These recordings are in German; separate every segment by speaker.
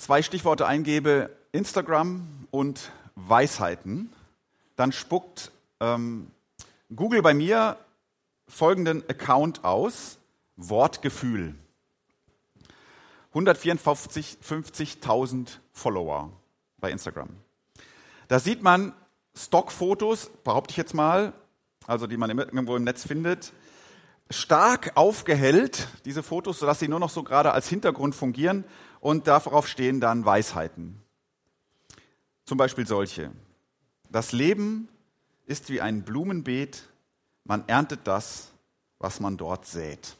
Speaker 1: zwei Stichworte eingebe, Instagram und Weisheiten, dann spuckt ähm, Google bei mir folgenden Account aus, Wortgefühl. 154.000 Follower bei Instagram. Da sieht man Stockfotos, behaupte ich jetzt mal, also die man irgendwo im Netz findet, stark aufgehellt, diese Fotos, sodass sie nur noch so gerade als Hintergrund fungieren und darauf stehen dann Weisheiten. Zum Beispiel solche. Das Leben ist wie ein Blumenbeet, man erntet das, was man dort sät.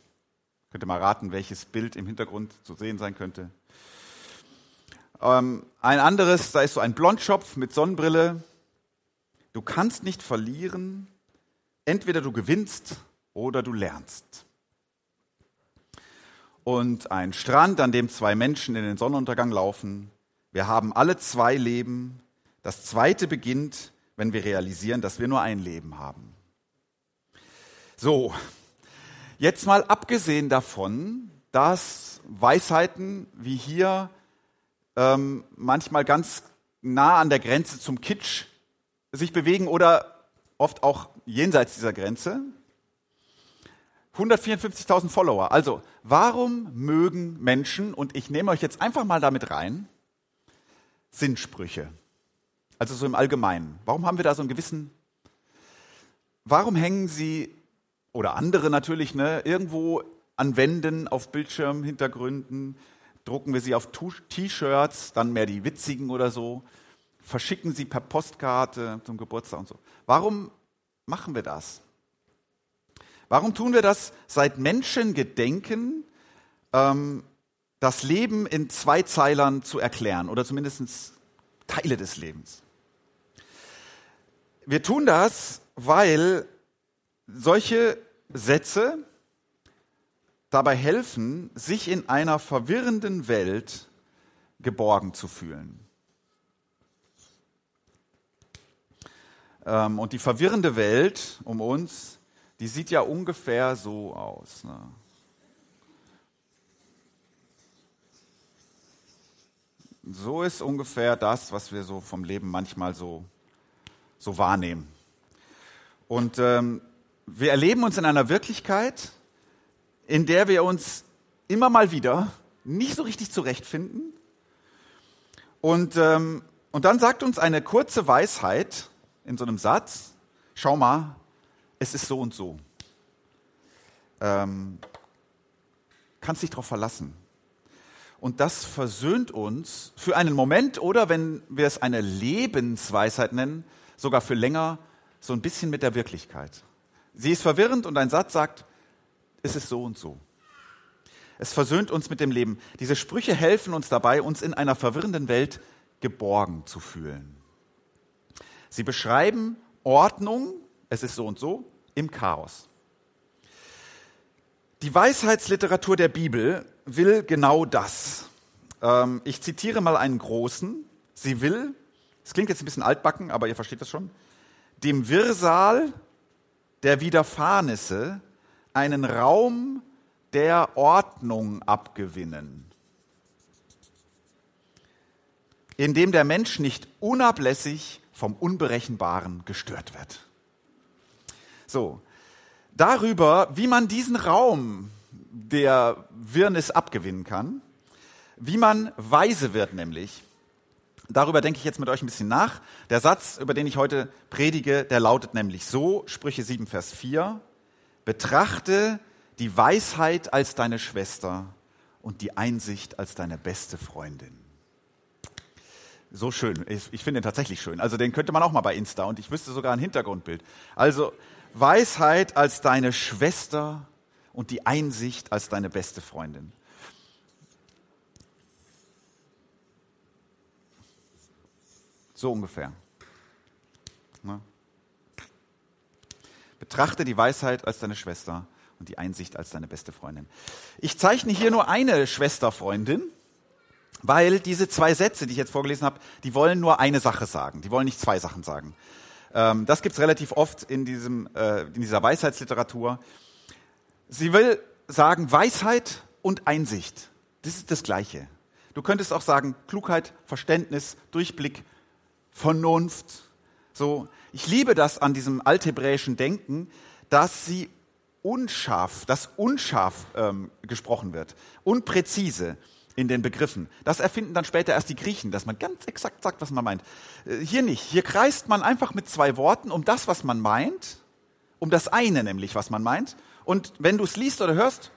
Speaker 1: Könnt ihr mal raten, welches Bild im Hintergrund zu sehen sein könnte? Ähm, ein anderes, da ist so ein Blondschopf mit Sonnenbrille. Du kannst nicht verlieren, entweder du gewinnst oder du lernst. Und ein Strand, an dem zwei Menschen in den Sonnenuntergang laufen. Wir haben alle zwei Leben. Das zweite beginnt, wenn wir realisieren, dass wir nur ein Leben haben. So, jetzt mal abgesehen davon, dass Weisheiten wie hier ähm, manchmal ganz nah an der Grenze zum Kitsch sich bewegen oder oft auch jenseits dieser Grenze, 154.000 Follower. Also, warum mögen Menschen, und ich nehme euch jetzt einfach mal damit rein, Sinnsprüche? Also so im Allgemeinen. Warum haben wir da so einen gewissen, warum hängen sie, oder andere natürlich, ne, irgendwo an Wänden, auf Bildschirmhintergründen, drucken wir sie auf T-Shirts, dann mehr die witzigen oder so, verschicken sie per Postkarte zum Geburtstag und so. Warum machen wir das? Warum tun wir das? Seit Menschen gedenken, ähm, das Leben in zwei Zeilern zu erklären oder zumindest Teile des Lebens. Wir tun das, weil solche Sätze dabei helfen, sich in einer verwirrenden Welt geborgen zu fühlen. Ähm, und die verwirrende Welt um uns die sieht ja ungefähr so aus. Ne? So ist ungefähr das, was wir so vom Leben manchmal so, so wahrnehmen. Und ähm, wir erleben uns in einer Wirklichkeit, in der wir uns immer mal wieder nicht so richtig zurechtfinden. Und, ähm, und dann sagt uns eine kurze Weisheit in so einem Satz, schau mal, es ist so und so. Ähm, kannst dich darauf verlassen. Und das versöhnt uns für einen Moment oder, wenn wir es eine Lebensweisheit nennen, sogar für länger, so ein bisschen mit der Wirklichkeit. Sie ist verwirrend und ein Satz sagt, es ist so und so. Es versöhnt uns mit dem Leben. Diese Sprüche helfen uns dabei, uns in einer verwirrenden Welt geborgen zu fühlen. Sie beschreiben Ordnung, es ist so und so, im Chaos. Die Weisheitsliteratur der Bibel will genau das. Ähm, ich zitiere mal einen großen. Sie will, es klingt jetzt ein bisschen altbacken, aber ihr versteht das schon, dem Wirrsal der Widerfahrnisse einen Raum der Ordnung abgewinnen, in dem der Mensch nicht unablässig vom Unberechenbaren gestört wird. So, darüber, wie man diesen Raum der Wirrnis abgewinnen kann, wie man weise wird nämlich. Darüber denke ich jetzt mit euch ein bisschen nach. Der Satz, über den ich heute predige, der lautet nämlich so, Sprüche 7, Vers 4, betrachte die Weisheit als deine Schwester und die Einsicht als deine beste Freundin. So schön. Ich, ich finde ihn tatsächlich schön. Also den könnte man auch mal bei Insta und ich wüsste sogar ein Hintergrundbild. Also Weisheit als deine Schwester und die Einsicht als deine beste Freundin. So ungefähr. Ne? Betrachte die Weisheit als deine Schwester und die Einsicht als deine beste Freundin. Ich zeichne hier nur eine Schwesterfreundin, weil diese zwei Sätze, die ich jetzt vorgelesen habe, die wollen nur eine Sache sagen. Die wollen nicht zwei Sachen sagen. Ähm, das gibt's relativ oft in, diesem, äh, in dieser Weisheitsliteratur. Sie will sagen Weisheit und Einsicht. Das ist das Gleiche. Du könntest auch sagen Klugheit, Verständnis, Durchblick, Vernunft. So, ich liebe das an diesem althebräischen Denken, dass sie unscharf, dass unscharf ähm, gesprochen wird, unpräzise in den Begriffen. Das erfinden dann später erst die Griechen, dass man ganz exakt sagt, was man meint. Äh, hier nicht. Hier kreist man einfach mit zwei Worten um das, was man meint, um das eine nämlich, was man meint. Und wenn du es liest oder hörst,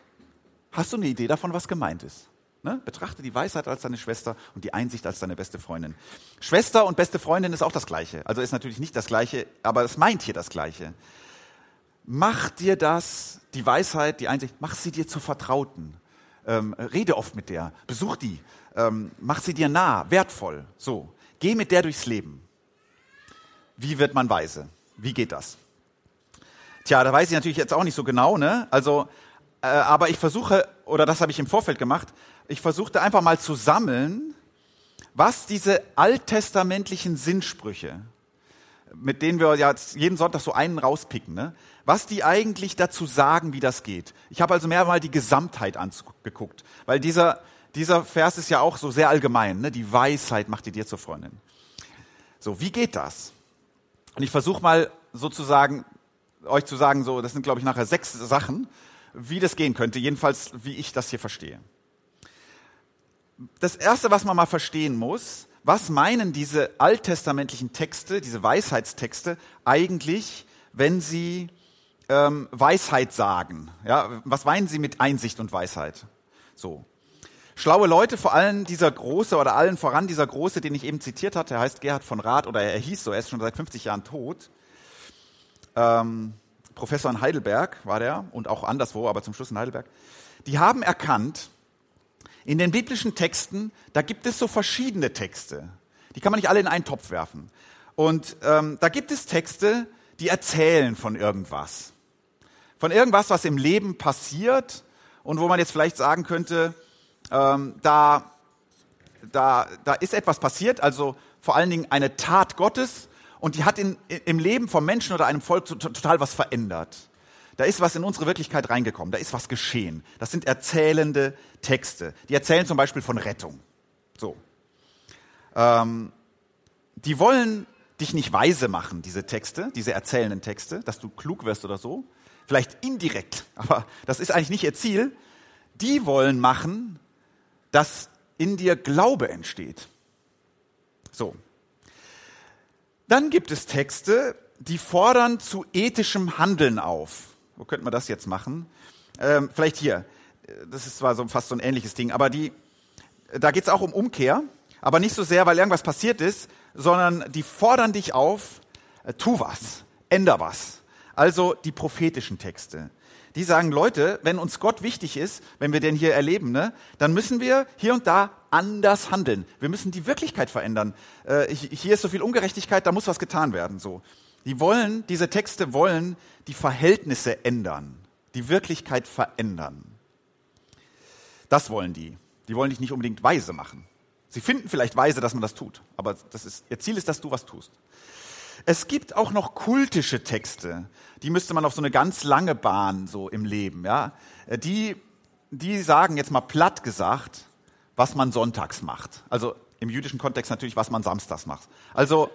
Speaker 1: hast du eine Idee davon, was gemeint ist. Ne? Betrachte die Weisheit als deine Schwester und die Einsicht als deine beste Freundin. Schwester und beste Freundin ist auch das Gleiche. Also ist natürlich nicht das Gleiche, aber es meint hier das Gleiche. Mach dir das, die Weisheit, die Einsicht, mach sie dir zu Vertrauten. Ähm, rede oft mit der, besuch die, ähm, mach sie dir nah, wertvoll. So, geh mit der durchs Leben. Wie wird man weise? Wie geht das? Tja, da weiß ich natürlich jetzt auch nicht so genau, ne? Also, äh, aber ich versuche, oder das habe ich im Vorfeld gemacht, ich versuchte einfach mal zu sammeln, was diese alttestamentlichen Sinnsprüche, mit denen wir ja jeden Sonntag so einen rauspicken, ne? was die eigentlich dazu sagen, wie das geht. Ich habe also mehrmal die Gesamtheit angeguckt, weil dieser, dieser Vers ist ja auch so sehr allgemein. Ne? Die Weisheit macht die dir zur Freundin. So, wie geht das? Und ich versuche mal sozusagen euch zu sagen, so, das sind glaube ich nachher sechs Sachen, wie das gehen könnte, jedenfalls wie ich das hier verstehe das Erste, was man mal verstehen muss, was meinen diese alttestamentlichen Texte, diese Weisheitstexte eigentlich, wenn sie ähm, Weisheit sagen? Ja, was meinen sie mit Einsicht und Weisheit? So. Schlaue Leute, vor allem dieser Große oder allen voran dieser Große, den ich eben zitiert hatte, er heißt Gerhard von Rath oder er hieß so, er ist schon seit 50 Jahren tot. Ähm, Professor in Heidelberg war der und auch anderswo, aber zum Schluss in Heidelberg. Die haben erkannt, in den biblischen Texten, da gibt es so verschiedene Texte. Die kann man nicht alle in einen Topf werfen. Und ähm, da gibt es Texte, die erzählen von irgendwas. Von irgendwas, was im Leben passiert und wo man jetzt vielleicht sagen könnte, ähm, da, da, da ist etwas passiert, also vor allen Dingen eine Tat Gottes und die hat in, im Leben vom Menschen oder einem Volk total was verändert. Da ist was in unsere Wirklichkeit reingekommen, da ist was geschehen. Das sind erzählende Texte. Die erzählen zum Beispiel von Rettung. So. Ähm, die wollen dich nicht weise machen, diese Texte, diese erzählenden Texte, dass du klug wirst oder so. Vielleicht indirekt, aber das ist eigentlich nicht ihr Ziel. Die wollen machen, dass in dir Glaube entsteht. So. Dann gibt es Texte, die fordern zu ethischem Handeln auf. Wo könnte man das jetzt machen? Ähm, vielleicht hier. Das ist zwar so fast so ein ähnliches Ding, aber die, da geht es auch um Umkehr, aber nicht so sehr, weil irgendwas passiert ist, sondern die fordern dich auf, äh, tu was, änder was. Also die prophetischen Texte. Die sagen, Leute, wenn uns Gott wichtig ist, wenn wir den hier erleben, ne, dann müssen wir hier und da anders handeln. Wir müssen die Wirklichkeit verändern. Äh, hier ist so viel Ungerechtigkeit, da muss was getan werden. So. Die wollen, diese Texte wollen die Verhältnisse ändern, die Wirklichkeit verändern. Das wollen die. Die wollen dich nicht unbedingt weise machen. Sie finden vielleicht weise, dass man das tut, aber das ist, ihr Ziel ist, dass du was tust. Es gibt auch noch kultische Texte, die müsste man auf so eine ganz lange Bahn so im Leben, ja. Die, die sagen jetzt mal platt gesagt, was man sonntags macht. Also im jüdischen Kontext natürlich, was man samstags macht. Also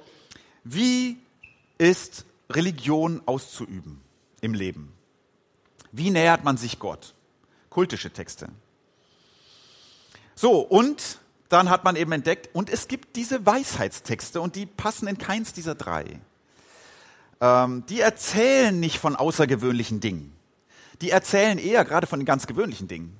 Speaker 1: wie ist Religion auszuüben im Leben. Wie nähert man sich Gott? Kultische Texte. So, und dann hat man eben entdeckt, und es gibt diese Weisheitstexte und die passen in keins dieser drei. Ähm, die erzählen nicht von außergewöhnlichen Dingen. Die erzählen eher gerade von den ganz gewöhnlichen Dingen.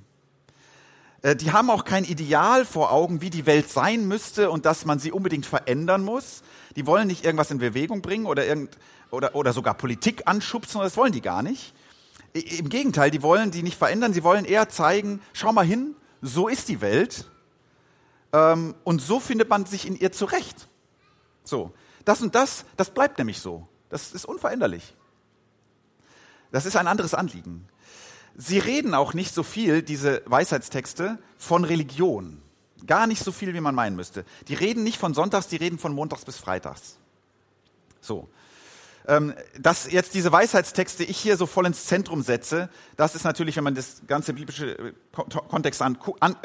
Speaker 1: Äh, die haben auch kein Ideal vor Augen, wie die Welt sein müsste und dass man sie unbedingt verändern muss. Die wollen nicht irgendwas in Bewegung bringen oder, irgend, oder, oder sogar Politik anschubsen, das wollen die gar nicht. Im Gegenteil, die wollen die nicht verändern, sie wollen eher zeigen, schau mal hin, so ist die Welt ähm, und so findet man sich in ihr zurecht. So, das und das, das bleibt nämlich so. Das ist unveränderlich. Das ist ein anderes Anliegen. Sie reden auch nicht so viel, diese Weisheitstexte, von Religion. Gar nicht so viel, wie man meinen müsste. Die reden nicht von Sonntags, die reden von Montags bis Freitags. So. Ähm, dass jetzt diese Weisheitstexte ich hier so voll ins Zentrum setze, das ist natürlich, wenn man das ganze biblische äh, Kontext äh,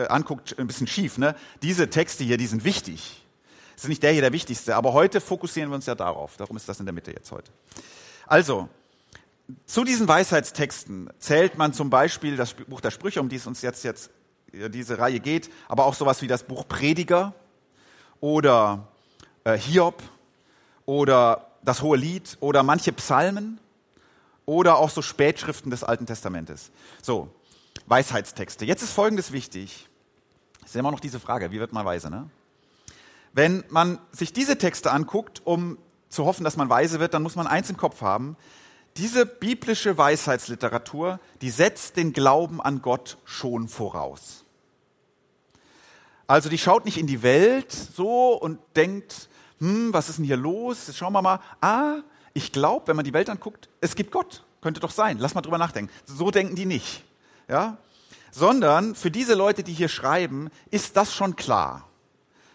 Speaker 1: anguckt, ein bisschen schief. Ne? Diese Texte hier, die sind wichtig. Das ist nicht der hier der wichtigste, aber heute fokussieren wir uns ja darauf. Darum ist das in der Mitte jetzt heute. Also, zu diesen Weisheitstexten zählt man zum Beispiel das Buch der Sprüche, um die es uns jetzt, jetzt diese Reihe geht, aber auch sowas wie das Buch Prediger oder äh, Hiob oder das Hohe Lied oder manche Psalmen oder auch so Spätschriften des Alten Testamentes. So, Weisheitstexte. Jetzt ist Folgendes wichtig. Es ist immer noch diese Frage, wie wird man weise? Ne? Wenn man sich diese Texte anguckt, um zu hoffen, dass man weise wird, dann muss man eins im Kopf haben. Diese biblische Weisheitsliteratur, die setzt den Glauben an Gott schon voraus. Also die schaut nicht in die Welt so und denkt, hm, was ist denn hier los? Jetzt schauen wir mal. Ah, ich glaube, wenn man die Welt anguckt, es gibt Gott. Könnte doch sein. Lass mal drüber nachdenken. So denken die nicht. Ja? Sondern für diese Leute, die hier schreiben, ist das schon klar.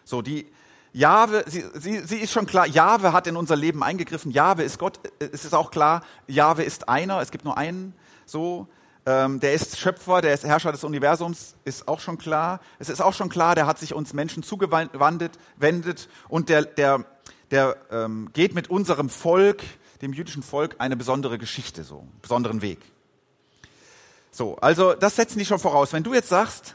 Speaker 1: So, die Jahwe, sie, sie, sie ist schon klar, Jahwe hat in unser Leben eingegriffen, Jahwe ist Gott, es ist auch klar, Jahwe ist einer, es gibt nur einen, so, ähm, der ist Schöpfer, der ist Herrscher des Universums, ist auch schon klar. Es ist auch schon klar, der hat sich uns Menschen zugewandt wendet und der, der, der ähm, geht mit unserem Volk, dem jüdischen Volk, eine besondere Geschichte, so, einen besonderen Weg. So, also das setzen die schon voraus. Wenn du jetzt sagst,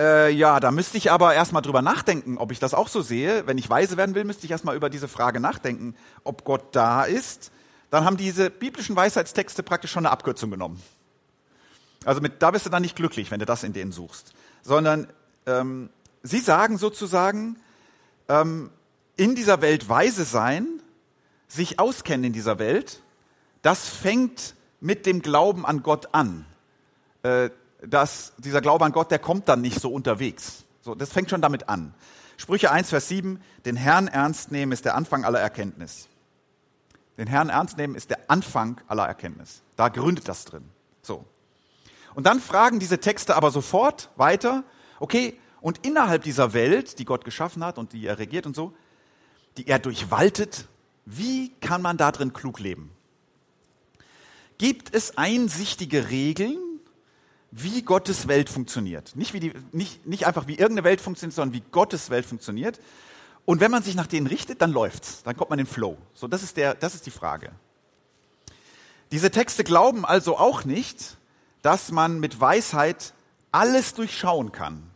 Speaker 1: äh, ja, da müsste ich aber erstmal drüber nachdenken, ob ich das auch so sehe. Wenn ich weise werden will, müsste ich erstmal über diese Frage nachdenken, ob Gott da ist. Dann haben diese biblischen Weisheitstexte praktisch schon eine Abkürzung genommen. Also mit, da bist du dann nicht glücklich, wenn du das in denen suchst. Sondern ähm, sie sagen sozusagen, ähm, in dieser Welt weise sein, sich auskennen in dieser Welt, das fängt mit dem Glauben an Gott an. Äh, dass dieser Glaube an Gott, der kommt dann nicht so unterwegs. So, das fängt schon damit an. Sprüche 1, Vers 7, den Herrn ernst nehmen ist der Anfang aller Erkenntnis. Den Herrn ernst nehmen ist der Anfang aller Erkenntnis. Da gründet das drin. So. Und dann fragen diese Texte aber sofort weiter, okay, und innerhalb dieser Welt, die Gott geschaffen hat und die er regiert und so, die er durchwaltet, wie kann man da drin klug leben? Gibt es einsichtige Regeln, wie Gottes Welt funktioniert? Nicht, wie die, nicht, nicht einfach wie irgendeine Welt funktioniert, sondern wie Gottes Welt funktioniert. Und wenn man sich nach denen richtet, dann läuft's, dann kommt man in den Flow. So, das ist der, das ist die Frage. Diese Texte glauben also auch nicht, dass man mit Weisheit alles durchschauen kann,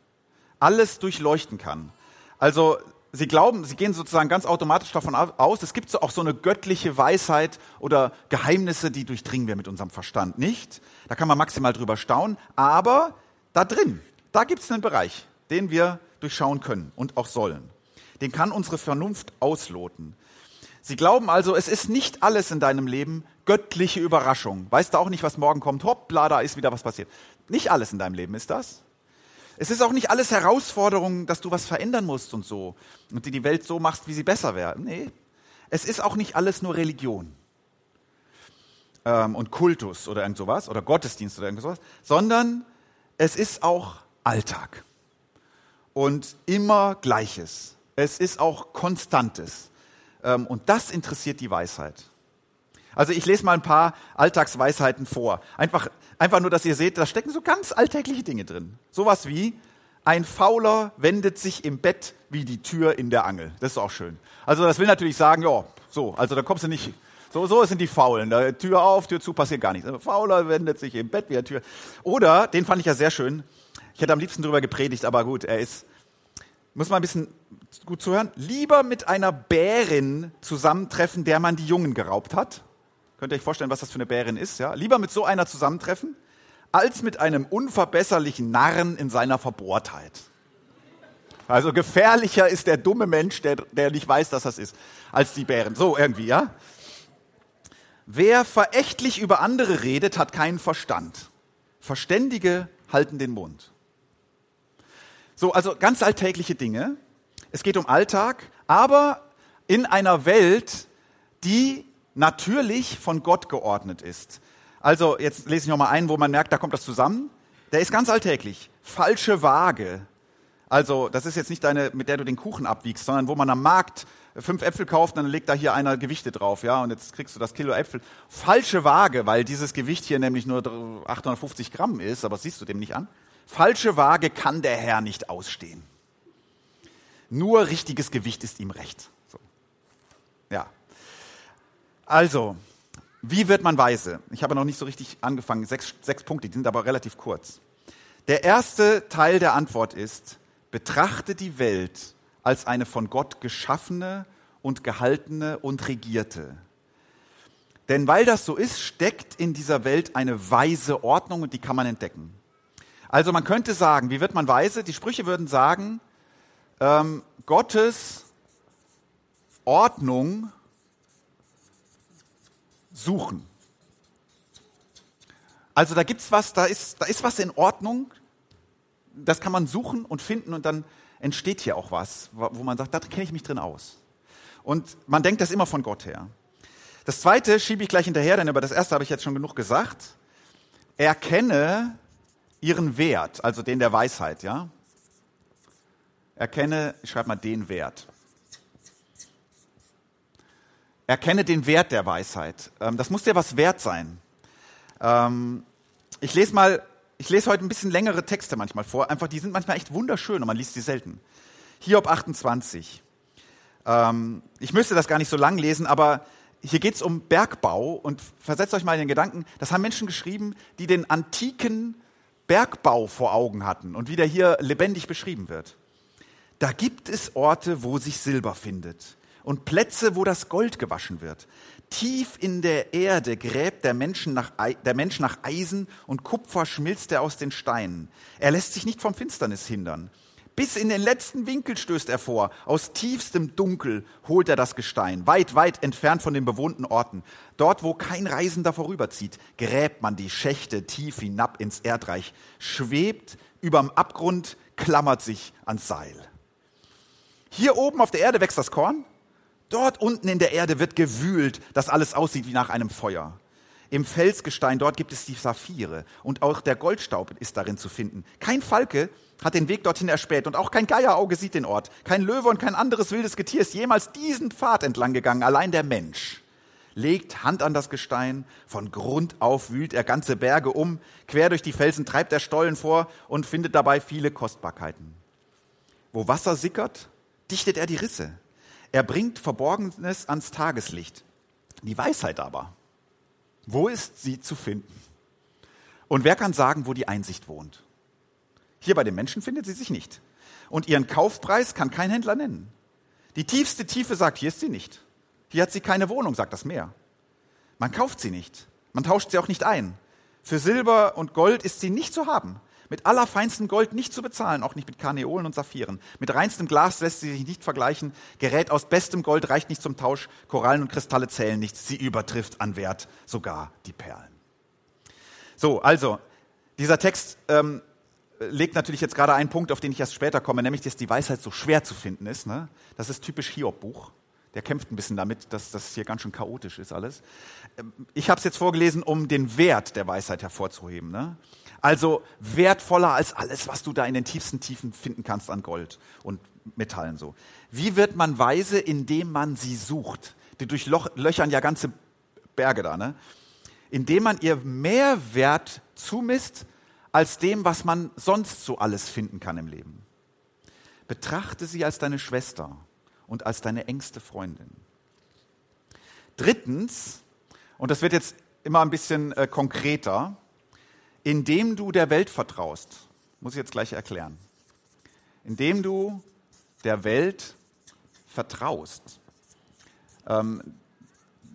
Speaker 1: alles durchleuchten kann. Also sie glauben, sie gehen sozusagen ganz automatisch davon aus, es gibt so auch so eine göttliche Weisheit oder Geheimnisse, die durchdringen wir mit unserem Verstand nicht. Da kann man maximal drüber staunen, aber da drin, da gibt es einen Bereich, den wir durchschauen können und auch sollen. Den kann unsere Vernunft ausloten. Sie glauben also, es ist nicht alles in deinem Leben göttliche Überraschung. Weißt du auch nicht, was morgen kommt? Hoppla, da ist wieder was passiert. Nicht alles in deinem Leben ist das. Es ist auch nicht alles Herausforderung, dass du was verändern musst und so und du die Welt so machst, wie sie besser wäre. Nee, es ist auch nicht alles nur Religion ähm, und Kultus oder irgend sowas oder Gottesdienst oder irgend sowas, sondern es ist auch Alltag und immer Gleiches. Es ist auch Konstantes. Ähm, und das interessiert die Weisheit. Also ich lese mal ein paar Alltagsweisheiten vor. Einfach, einfach nur, dass ihr seht, da stecken so ganz alltägliche Dinge drin. Sowas wie, ein Fauler wendet sich im Bett wie die Tür in der Angel. Das ist auch schön. Also das will natürlich sagen, ja, so, also da kommst du nicht, so, so sind die Faulen. Da, Tür auf, Tür zu, passiert gar nichts. Fauler wendet sich im Bett wie eine Tür. Oder, den fand ich ja sehr schön. Ich hätte am liebsten drüber gepredigt, aber gut, er ist, muss man ein bisschen gut zuhören, lieber mit einer Bärin zusammentreffen, der man die Jungen geraubt hat. Könnt ihr euch vorstellen, was das für eine Bärin ist? Ja? Lieber mit so einer zusammentreffen, als mit einem unverbesserlichen Narren in seiner Verbohrtheit. Also gefährlicher ist der dumme Mensch, der, der nicht weiß, dass das ist, als die Bären. So irgendwie, ja? Wer verächtlich über andere redet, hat keinen Verstand. Verständige halten den Mund. So, also ganz alltägliche Dinge. Es geht um Alltag, aber in einer Welt, die natürlich von Gott geordnet ist. Also jetzt lese ich nochmal ein, wo man merkt, da kommt das zusammen. Der ist ganz alltäglich. Falsche Waage. Also das ist jetzt nicht deine, mit der du den Kuchen abwiegst, sondern wo man am Markt fünf Äpfel kauft, dann legt da hier einer Gewichte drauf, ja, und jetzt kriegst du das Kilo Äpfel. Falsche Waage, weil dieses Gewicht hier nämlich nur 850 Gramm ist, aber siehst du dem nicht an. Falsche Waage kann der Herr nicht ausstehen. Nur richtiges Gewicht ist ihm recht. So. Ja. Also, wie wird man weise? Ich habe noch nicht so richtig angefangen. Sechs, sechs Punkte, die sind aber relativ kurz. Der erste Teil der Antwort ist, betrachte die Welt als eine von Gott geschaffene und gehaltene und regierte. Denn weil das so ist, steckt in dieser Welt eine weise Ordnung und die kann man entdecken. Also man könnte sagen, wie wird man weise? Die Sprüche würden sagen, ähm, Gottes Ordnung suchen. Also da gibt's was, da ist, da ist was in Ordnung. Das kann man suchen und finden und dann entsteht hier auch was, wo man sagt, da kenne ich mich drin aus. Und man denkt das immer von Gott her. Das zweite schiebe ich gleich hinterher, denn über das erste habe ich jetzt schon genug gesagt. Erkenne ihren Wert, also den der Weisheit, ja. Erkenne, ich schreibe mal den Wert. Erkenne den Wert der Weisheit. Ähm, das muss dir was wert sein. Ähm, ich lese mal, ich lese heute ein bisschen längere Texte manchmal vor. Einfach, die sind manchmal echt wunderschön und man liest sie selten. Hiob 28. Ähm, ich müsste das gar nicht so lang lesen, aber hier geht es um Bergbau und versetzt euch mal in den Gedanken, das haben Menschen geschrieben, die den antiken Bergbau vor Augen hatten und wie der hier lebendig beschrieben wird. Da gibt es Orte, wo sich Silber findet und Plätze, wo das Gold gewaschen wird. Tief in der Erde gräbt der, Mensch nach, der Mensch nach Eisen und Kupfer schmilzt er aus den Steinen. Er lässt sich nicht vom Finsternis hindern. Bis in den letzten Winkel stößt er vor. Aus tiefstem Dunkel holt er das Gestein, weit, weit entfernt von den bewohnten Orten. Dort, wo kein Reisender vorüberzieht, gräbt man die Schächte tief hinab ins Erdreich, schwebt überm Abgrund, klammert sich ans Seil. Hier oben auf der Erde wächst das Korn, Dort unten in der Erde wird gewühlt, dass alles aussieht wie nach einem Feuer. Im Felsgestein dort gibt es die Saphire und auch der Goldstaub ist darin zu finden. Kein Falke hat den Weg dorthin erspäht und auch kein Geierauge sieht den Ort. Kein Löwe und kein anderes wildes Getier ist jemals diesen Pfad entlang gegangen. Allein der Mensch legt Hand an das Gestein, von Grund auf wühlt er ganze Berge um, quer durch die Felsen treibt er Stollen vor und findet dabei viele Kostbarkeiten. Wo Wasser sickert, dichtet er die Risse. Er bringt Verborgenes ans Tageslicht. Die Weisheit aber, wo ist sie zu finden? Und wer kann sagen, wo die Einsicht wohnt? Hier bei den Menschen findet sie sich nicht. Und ihren Kaufpreis kann kein Händler nennen. Die tiefste Tiefe sagt, hier ist sie nicht. Hier hat sie keine Wohnung, sagt das Meer. Man kauft sie nicht. Man tauscht sie auch nicht ein. Für Silber und Gold ist sie nicht zu haben. Mit allerfeinstem Gold nicht zu bezahlen, auch nicht mit Karneolen und Saphiren. Mit reinstem Glas lässt sie sich nicht vergleichen. Gerät aus bestem Gold reicht nicht zum Tausch. Korallen und Kristalle zählen nichts. Sie übertrifft an Wert sogar die Perlen. So, also, dieser Text ähm, legt natürlich jetzt gerade einen Punkt, auf den ich erst später komme, nämlich, dass die Weisheit so schwer zu finden ist. Ne? Das ist typisch Hiob-Buch. Der kämpft ein bisschen damit, dass das hier ganz schön chaotisch ist alles. Ähm, ich habe es jetzt vorgelesen, um den Wert der Weisheit hervorzuheben. Ne? Also wertvoller als alles, was du da in den tiefsten Tiefen finden kannst an Gold und Metallen so. Wie wird man weise, indem man sie sucht? Die durchlöchern ja ganze Berge da, ne? Indem man ihr mehr Wert zumisst als dem, was man sonst so alles finden kann im Leben. Betrachte sie als deine Schwester und als deine engste Freundin. Drittens, und das wird jetzt immer ein bisschen äh, konkreter, indem du der Welt vertraust. Muss ich jetzt gleich erklären. Indem du der Welt vertraust. Ähm,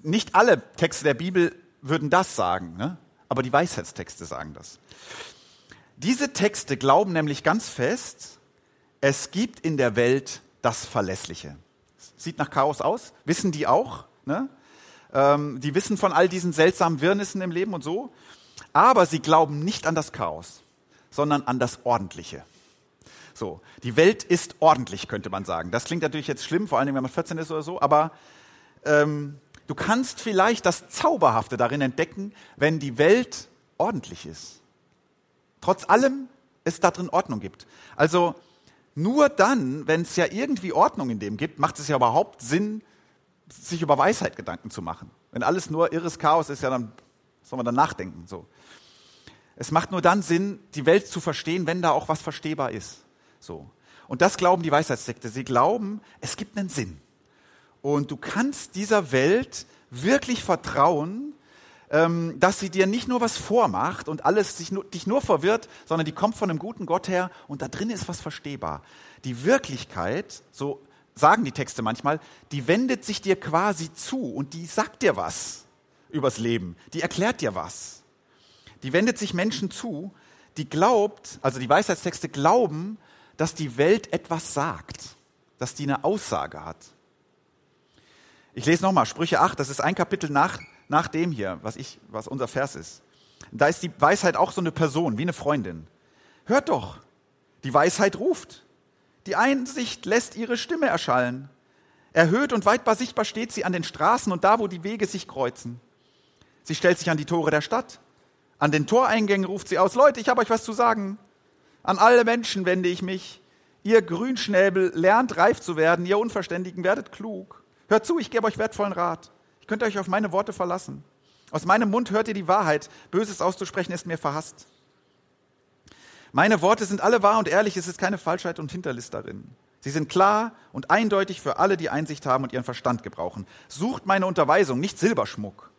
Speaker 1: nicht alle Texte der Bibel würden das sagen, ne? aber die Weisheitstexte sagen das. Diese Texte glauben nämlich ganz fest, es gibt in der Welt das Verlässliche. Sieht nach Chaos aus, wissen die auch. Ne? Ähm, die wissen von all diesen seltsamen Wirrnissen im Leben und so. Aber sie glauben nicht an das Chaos, sondern an das Ordentliche. So, die Welt ist ordentlich, könnte man sagen. Das klingt natürlich jetzt schlimm, vor allem wenn man 14 ist oder so, aber ähm, du kannst vielleicht das Zauberhafte darin entdecken, wenn die Welt ordentlich ist. Trotz allem es da drin Ordnung gibt. Also nur dann, wenn es ja irgendwie Ordnung in dem gibt, macht es ja überhaupt Sinn, sich über Weisheit Gedanken zu machen. Wenn alles nur irres Chaos ist, ja, dann soll man dann nachdenken. So. Es macht nur dann Sinn, die Welt zu verstehen, wenn da auch was verstehbar ist. So. Und das glauben die Weisheitssekte. Sie glauben, es gibt einen Sinn. Und du kannst dieser Welt wirklich vertrauen, ähm, dass sie dir nicht nur was vormacht und alles dich nur, dich nur verwirrt, sondern die kommt von einem guten Gott her und da drin ist was verstehbar. Die Wirklichkeit, so sagen die Texte manchmal, die wendet sich dir quasi zu und die sagt dir was übers Leben. Die erklärt dir was. Die wendet sich Menschen zu, die glaubt, also die Weisheitstexte glauben, dass die Welt etwas sagt, dass die eine Aussage hat. Ich lese nochmal Sprüche 8, das ist ein Kapitel nach, nach dem hier, was, ich, was unser Vers ist. Da ist die Weisheit auch so eine Person, wie eine Freundin. Hört doch, die Weisheit ruft. Die Einsicht lässt ihre Stimme erschallen. Erhöht und weit sichtbar steht sie an den Straßen und da, wo die Wege sich kreuzen. Sie stellt sich an die Tore der Stadt. An den Toreingängen ruft sie aus, Leute, ich habe euch was zu sagen. An alle Menschen wende ich mich. Ihr Grünschnäbel, lernt reif zu werden, ihr Unverständigen, werdet klug. Hört zu, ich gebe euch wertvollen Rat. Ich könnt euch auf meine Worte verlassen. Aus meinem Mund hört ihr die Wahrheit. Böses auszusprechen ist mir verhasst. Meine Worte sind alle wahr und ehrlich, es ist keine Falschheit und Hinterlist darin. Sie sind klar und eindeutig für alle, die Einsicht haben und ihren Verstand gebrauchen. Sucht meine Unterweisung, nicht Silberschmuck.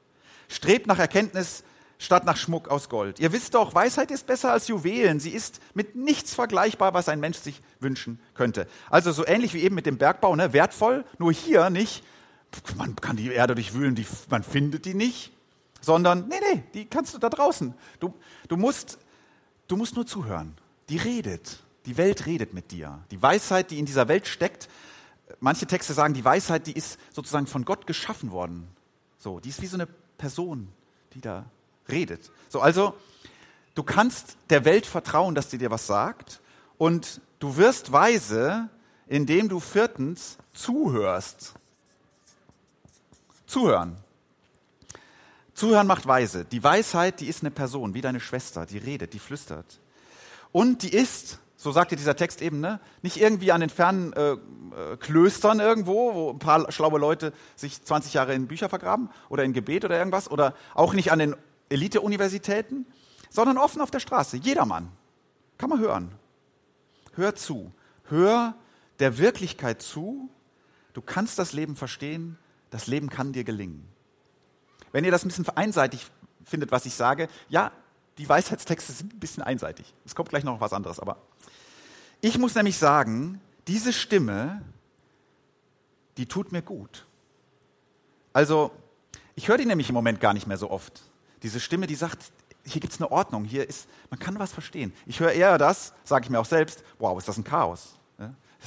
Speaker 1: Strebt nach Erkenntnis statt nach Schmuck aus Gold. Ihr wisst doch, Weisheit ist besser als Juwelen. Sie ist mit nichts vergleichbar, was ein Mensch sich wünschen könnte. Also so ähnlich wie eben mit dem Bergbau, ne? wertvoll, nur hier nicht, man kann die Erde durchwühlen, die, man findet die nicht, sondern, nee, nee, die kannst du da draußen. Du, du, musst, du musst nur zuhören. Die redet. Die Welt redet mit dir. Die Weisheit, die in dieser Welt steckt, manche Texte sagen, die Weisheit, die ist sozusagen von Gott geschaffen worden. So, die ist wie so eine Person, die da redet. So, also, du kannst der Welt vertrauen, dass sie dir was sagt und du wirst weise, indem du viertens zuhörst. Zuhören. Zuhören macht weise. Die Weisheit, die ist eine Person, wie deine Schwester, die redet, die flüstert. Und die ist, so sagt dir dieser Text eben, ne, nicht irgendwie an den fernen äh, äh, Klöstern irgendwo, wo ein paar schlaue Leute sich 20 Jahre in Bücher vergraben oder in Gebet oder irgendwas, oder auch nicht an den Elite-Universitäten, sondern offen auf der Straße. Jedermann. Kann man hören. Hör zu. Hör der Wirklichkeit zu. Du kannst das Leben verstehen. Das Leben kann dir gelingen. Wenn ihr das ein bisschen einseitig findet, was ich sage, ja, die Weisheitstexte sind ein bisschen einseitig. Es kommt gleich noch was anderes, aber ich muss nämlich sagen, diese Stimme, die tut mir gut. Also, ich höre die nämlich im Moment gar nicht mehr so oft. Diese Stimme, die sagt, hier gibt es eine Ordnung, hier ist, man kann was verstehen. Ich höre eher das, sage ich mir auch selbst, wow, ist das ein Chaos.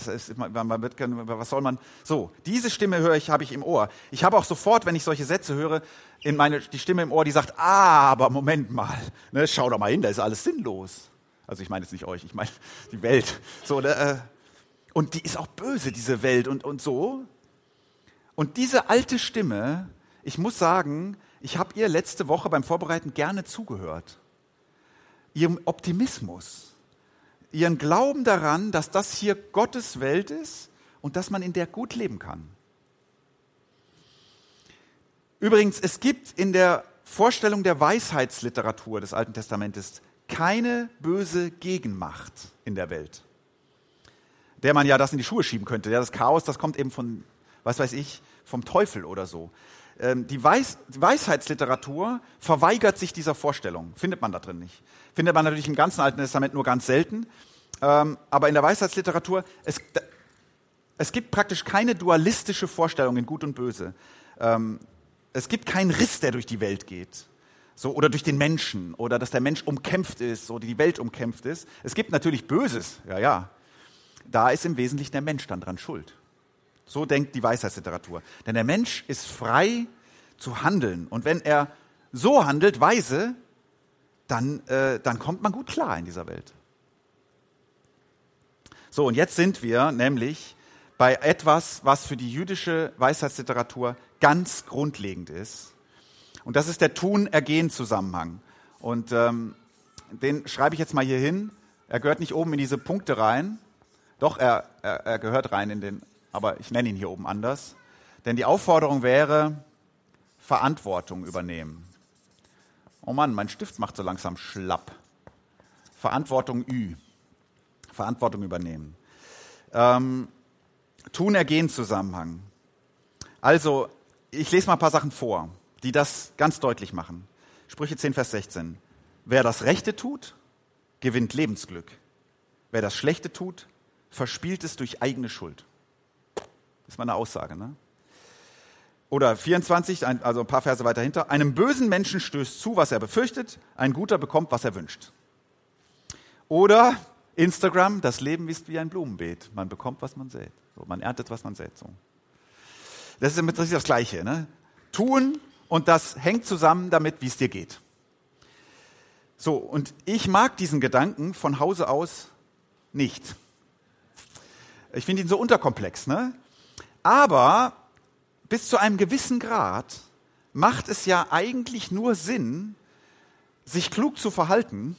Speaker 1: Ist, man wird, was soll man? So, diese Stimme höre ich, habe ich im Ohr. Ich habe auch sofort, wenn ich solche Sätze höre, in meine, die Stimme im Ohr, die sagt, ah, aber Moment mal, ne, schau doch mal hin, da ist alles sinnlos. Also ich meine jetzt nicht euch, ich meine die Welt. So, ne, äh, und die ist auch böse, diese Welt und, und so. Und diese alte Stimme, ich muss sagen, ich habe ihr letzte Woche beim Vorbereiten gerne zugehört. Ihrem Optimismus, ihren Glauben daran, dass das hier Gottes Welt ist und dass man in der gut leben kann. Übrigens, es gibt in der Vorstellung der Weisheitsliteratur des Alten Testamentes keine böse Gegenmacht in der Welt, der man ja das in die Schuhe schieben könnte. Ja, das Chaos, das kommt eben von, was weiß ich, vom Teufel oder so. Ähm, die, Weis Weisheitsliteratur verweigert sich dieser Vorstellung. Findet man da drin nicht. Findet man natürlich im ganzen Alten Testament nur ganz selten. Ähm, aber in der Weisheitsliteratur, es, es gibt praktisch keine dualistische Vorstellung in Gut und Böse. Ähm, es gibt keinen Riss, der durch die Welt geht. So, oder durch den Menschen. Oder dass der Mensch umkämpft ist oder die Welt umkämpft ist. Es gibt natürlich Böses. Ja, ja. Da ist im Wesentlichen der Mensch dann dran schuld. So denkt die Weisheitsliteratur. Denn der Mensch ist frei zu handeln. Und wenn er so handelt, weise, dann, äh, dann kommt man gut klar in dieser Welt. So, und jetzt sind wir nämlich bei etwas, was für die jüdische Weisheitsliteratur ganz grundlegend ist. Und das ist der Tun-Ergehen-Zusammenhang. Und ähm, den schreibe ich jetzt mal hier hin. Er gehört nicht oben in diese Punkte rein. Doch, er, er, er gehört rein in den, aber ich nenne ihn hier oben anders. Denn die Aufforderung wäre, Verantwortung übernehmen. Oh Mann, mein Stift macht so langsam schlapp. Verantwortung Ü. Verantwortung übernehmen. Ähm, Tun, Ergehen, Zusammenhang. Also, ich lese mal ein paar Sachen vor, die das ganz deutlich machen. Sprüche 10, Vers 16. Wer das Rechte tut, gewinnt Lebensglück. Wer das Schlechte tut, verspielt es durch eigene Schuld. Das ist mal eine Aussage, ne? Oder 24, also ein paar Verse weiter hinter. Einem bösen Menschen stößt zu, was er befürchtet, ein guter bekommt, was er wünscht. Oder Instagram, das Leben ist wie ein Blumenbeet. Man bekommt, was man sät. So, man erntet, was man sät. So. Das ist im Prinzip das Gleiche. Ne? Tun und das hängt zusammen damit, wie es dir geht. So, und ich mag diesen Gedanken von Hause aus nicht. Ich finde ihn so unterkomplex. Ne? Aber bis zu einem gewissen Grad macht es ja eigentlich nur Sinn, sich klug zu verhalten,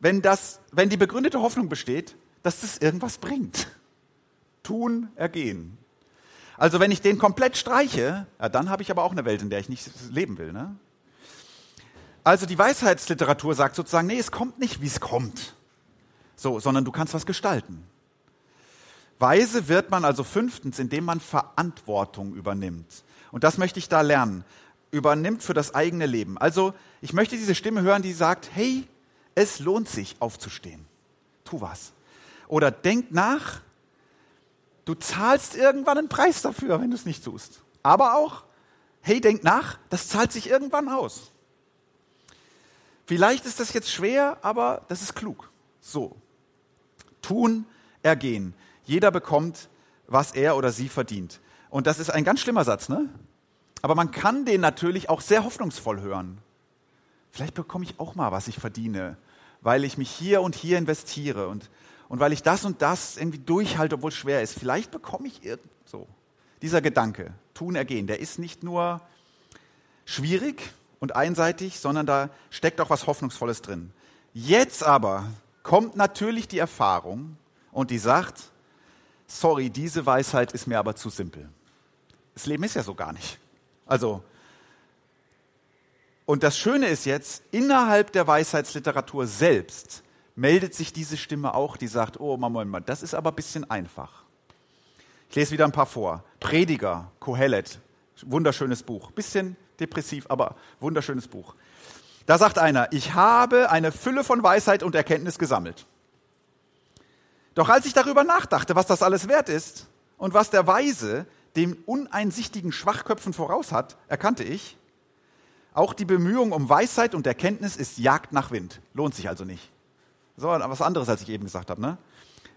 Speaker 1: wenn, das, wenn die begründete Hoffnung besteht, dass das irgendwas bringt. Tun, ergehen. Also wenn ich den komplett streiche, ja, dann habe ich aber auch eine Welt, in der ich nicht leben will. Ne? Also die Weisheitsliteratur sagt sozusagen, nee, es kommt nicht, wie es kommt, so, sondern du kannst was gestalten. Weise wird man also fünftens, indem man Verantwortung übernimmt. Und das möchte ich da lernen. Übernimmt für das eigene Leben. Also ich möchte diese Stimme hören, die sagt, hey, es lohnt sich aufzustehen. Tu was. Oder denk nach, du zahlst irgendwann einen Preis dafür, wenn du es nicht tust. Aber auch, hey, denk nach, das zahlt sich irgendwann aus. Vielleicht ist das jetzt schwer, aber das ist klug. So. Tun, ergehen. Jeder bekommt, was er oder sie verdient. Und das ist ein ganz schlimmer Satz, ne? Aber man kann den natürlich auch sehr hoffnungsvoll hören. Vielleicht bekomme ich auch mal, was ich verdiene weil ich mich hier und hier investiere und, und weil ich das und das irgendwie durchhalte, obwohl es schwer ist. Vielleicht bekomme ich so. Dieser Gedanke, tun, ergehen, der ist nicht nur schwierig und einseitig, sondern da steckt auch was Hoffnungsvolles drin. Jetzt aber kommt natürlich die Erfahrung und die sagt, sorry, diese Weisheit ist mir aber zu simpel. Das Leben ist ja so gar nicht. Also und das Schöne ist jetzt, innerhalb der Weisheitsliteratur selbst meldet sich diese Stimme auch, die sagt, oh Moment das ist aber ein bisschen einfach. Ich lese wieder ein paar vor. Prediger, Kohelet, wunderschönes Buch. Bisschen depressiv, aber wunderschönes Buch. Da sagt einer, ich habe eine Fülle von Weisheit und Erkenntnis gesammelt. Doch als ich darüber nachdachte, was das alles wert ist und was der Weise dem uneinsichtigen Schwachköpfen voraus hat, erkannte ich, auch die Bemühung um Weisheit und Erkenntnis ist Jagd nach Wind. Lohnt sich also nicht. So was anderes, als ich eben gesagt habe. Ne?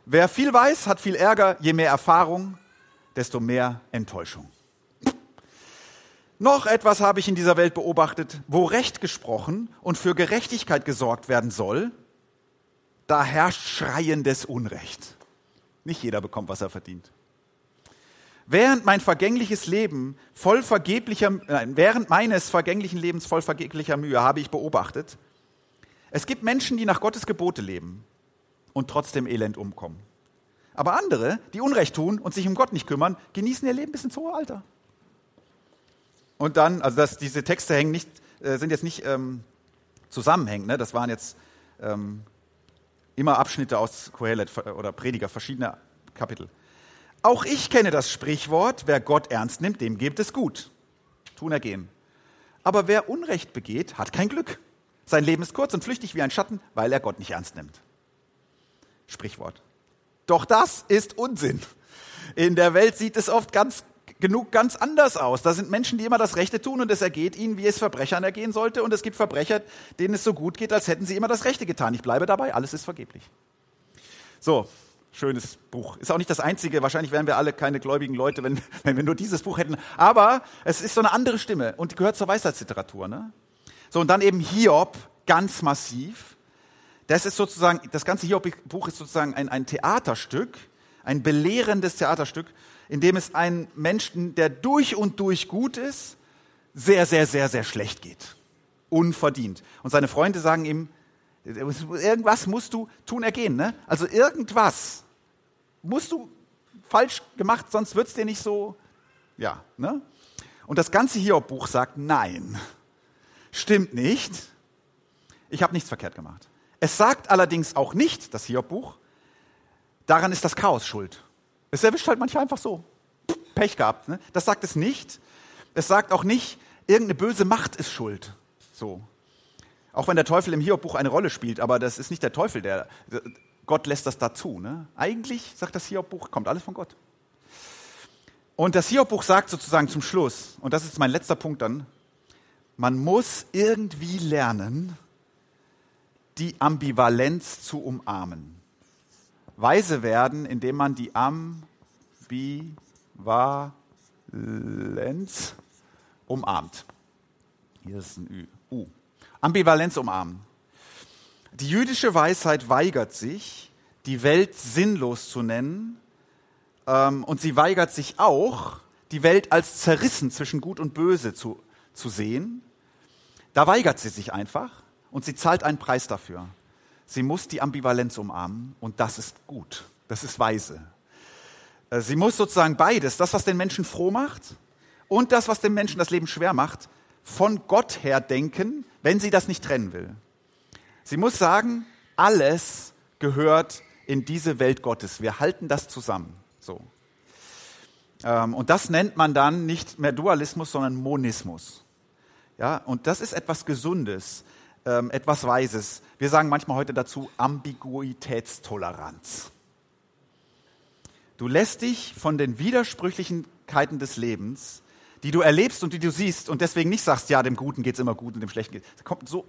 Speaker 1: Wer viel weiß, hat viel Ärger. Je mehr Erfahrung, desto mehr Enttäuschung. Noch etwas habe ich in dieser Welt beobachtet, wo Recht gesprochen und für Gerechtigkeit gesorgt werden soll, da herrscht schreiendes Unrecht. Nicht jeder bekommt, was er verdient. Während mein vergängliches Leben voll vergeblicher, nein, während meines vergänglichen Lebens voll vergeblicher Mühe habe ich beobachtet, es gibt Menschen, die nach Gottes Gebote leben und trotzdem elend umkommen. Aber andere, die Unrecht tun und sich um Gott nicht kümmern, genießen ihr Leben bis ins hohe Alter. Und dann, also das, diese Texte hängen nicht, äh, sind jetzt nicht ähm, zusammenhängend, ne? das waren jetzt ähm, immer Abschnitte aus Kohelet oder Prediger, verschiedene Kapitel. Auch ich kenne das Sprichwort, wer Gott ernst nimmt, dem gibt es gut. Tun ergehen. Aber wer Unrecht begeht, hat kein Glück. Sein Leben ist kurz und flüchtig wie ein Schatten, weil er Gott nicht ernst nimmt. Sprichwort. Doch das ist Unsinn. In der Welt sieht es oft ganz genug ganz anders aus. Da sind Menschen, die immer das Rechte tun und es ergeht ihnen, wie es Verbrechern ergehen sollte. Und es gibt Verbrecher, denen es so gut geht, als hätten sie immer das Rechte getan. Ich bleibe dabei, alles ist vergeblich. So, Schönes Buch. Ist auch nicht das einzige. Wahrscheinlich wären wir alle keine gläubigen Leute, wenn, wenn wir nur dieses Buch hätten. Aber es ist so eine andere Stimme und gehört zur Weisheitsliteratur. Ne? So, und dann eben Hiob, ganz massiv. Das ist sozusagen, das ganze Hiob-Buch ist sozusagen ein, ein Theaterstück, ein belehrendes Theaterstück, in dem es einen Menschen, der durch und durch gut ist, sehr, sehr, sehr, sehr schlecht geht. Unverdient. Und seine Freunde sagen ihm, irgendwas musst du tun ergehen, ne? Also irgendwas musst du falsch gemacht, sonst wird's dir nicht so, ja, ne? Und das ganze Hiob-Buch sagt, nein, stimmt nicht. Ich habe nichts verkehrt gemacht. Es sagt allerdings auch nicht, das Hiob-Buch, daran ist das Chaos schuld. Es erwischt halt manchmal einfach so. Pech gehabt. Ne? Das sagt es nicht. Es sagt auch nicht, irgendeine böse Macht ist schuld. So. Auch wenn der Teufel im Hiob-Buch eine Rolle spielt, aber das ist nicht der Teufel, der, Gott lässt das dazu. Ne? Eigentlich sagt das Hiob-Buch, kommt alles von Gott. Und das Hiob-Buch sagt sozusagen zum Schluss, und das ist mein letzter Punkt dann, man muss irgendwie lernen, die Ambivalenz zu umarmen. Weise werden, indem man die Ambivalenz umarmt. Hier ist ein. U. Ambivalenz umarmen. Die jüdische Weisheit weigert sich, die Welt sinnlos zu nennen, ähm, und sie weigert sich auch, die Welt als zerrissen zwischen Gut und Böse zu, zu sehen. Da weigert sie sich einfach und sie zahlt einen Preis dafür. Sie muss die Ambivalenz umarmen und das ist gut, das ist weise. Äh, sie muss sozusagen beides, das, was den Menschen froh macht und das, was dem Menschen das Leben schwer macht, von Gott her denken, wenn sie das nicht trennen will. Sie muss sagen, alles gehört in diese Welt Gottes. Wir halten das zusammen. So. Ähm, und das nennt man dann nicht mehr Dualismus, sondern Monismus. Ja, und das ist etwas Gesundes, ähm, etwas Weises. Wir sagen manchmal heute dazu Ambiguitätstoleranz. Du lässt dich von den Widersprüchlichkeiten des Lebens, die du erlebst und die du siehst und deswegen nicht sagst, ja, dem Guten geht es immer gut und dem Schlechten geht es. So,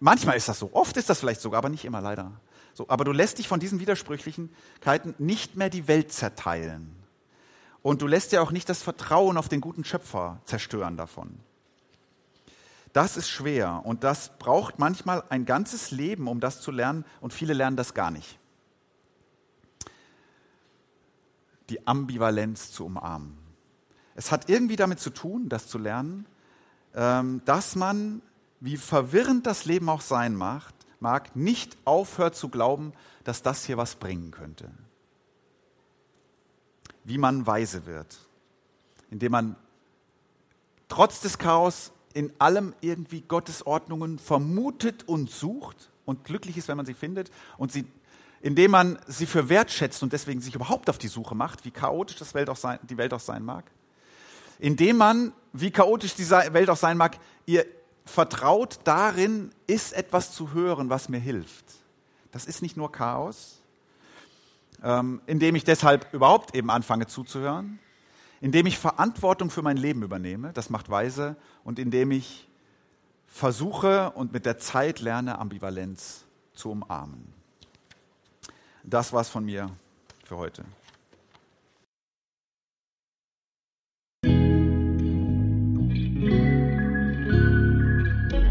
Speaker 1: manchmal ist das so, oft ist das vielleicht sogar, aber nicht immer leider. So, aber du lässt dich von diesen Widersprüchlichkeiten nicht mehr die Welt zerteilen. Und du lässt ja auch nicht das Vertrauen auf den guten Schöpfer zerstören davon. Das ist schwer und das braucht manchmal ein ganzes Leben, um das zu lernen und viele lernen das gar nicht. Die Ambivalenz zu umarmen. Es hat irgendwie damit zu tun, das zu lernen, ähm, dass man, wie verwirrend das Leben auch sein mag, mag, nicht aufhört zu glauben, dass das hier was bringen könnte. Wie man weise wird, indem man trotz des Chaos in allem irgendwie Gottes Ordnungen vermutet und sucht und glücklich ist, wenn man sie findet und sie, indem man sie für wertschätzt und deswegen sich überhaupt auf die Suche macht, wie chaotisch das Welt auch sein, die Welt auch sein mag, indem man, wie chaotisch die Welt auch sein mag, ihr vertraut darin, ist etwas zu hören, was mir hilft. Das ist nicht nur Chaos, ähm, indem ich deshalb überhaupt eben anfange zuzuhören, indem ich Verantwortung für mein Leben übernehme, das macht weise, und indem ich versuche und mit der Zeit lerne, Ambivalenz zu umarmen. Das war's von mir für heute.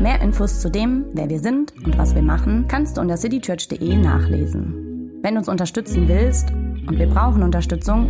Speaker 2: Mehr Infos zu dem, wer wir sind und was wir machen, kannst du unter citychurch.de nachlesen. Wenn du uns unterstützen willst, und wir brauchen Unterstützung,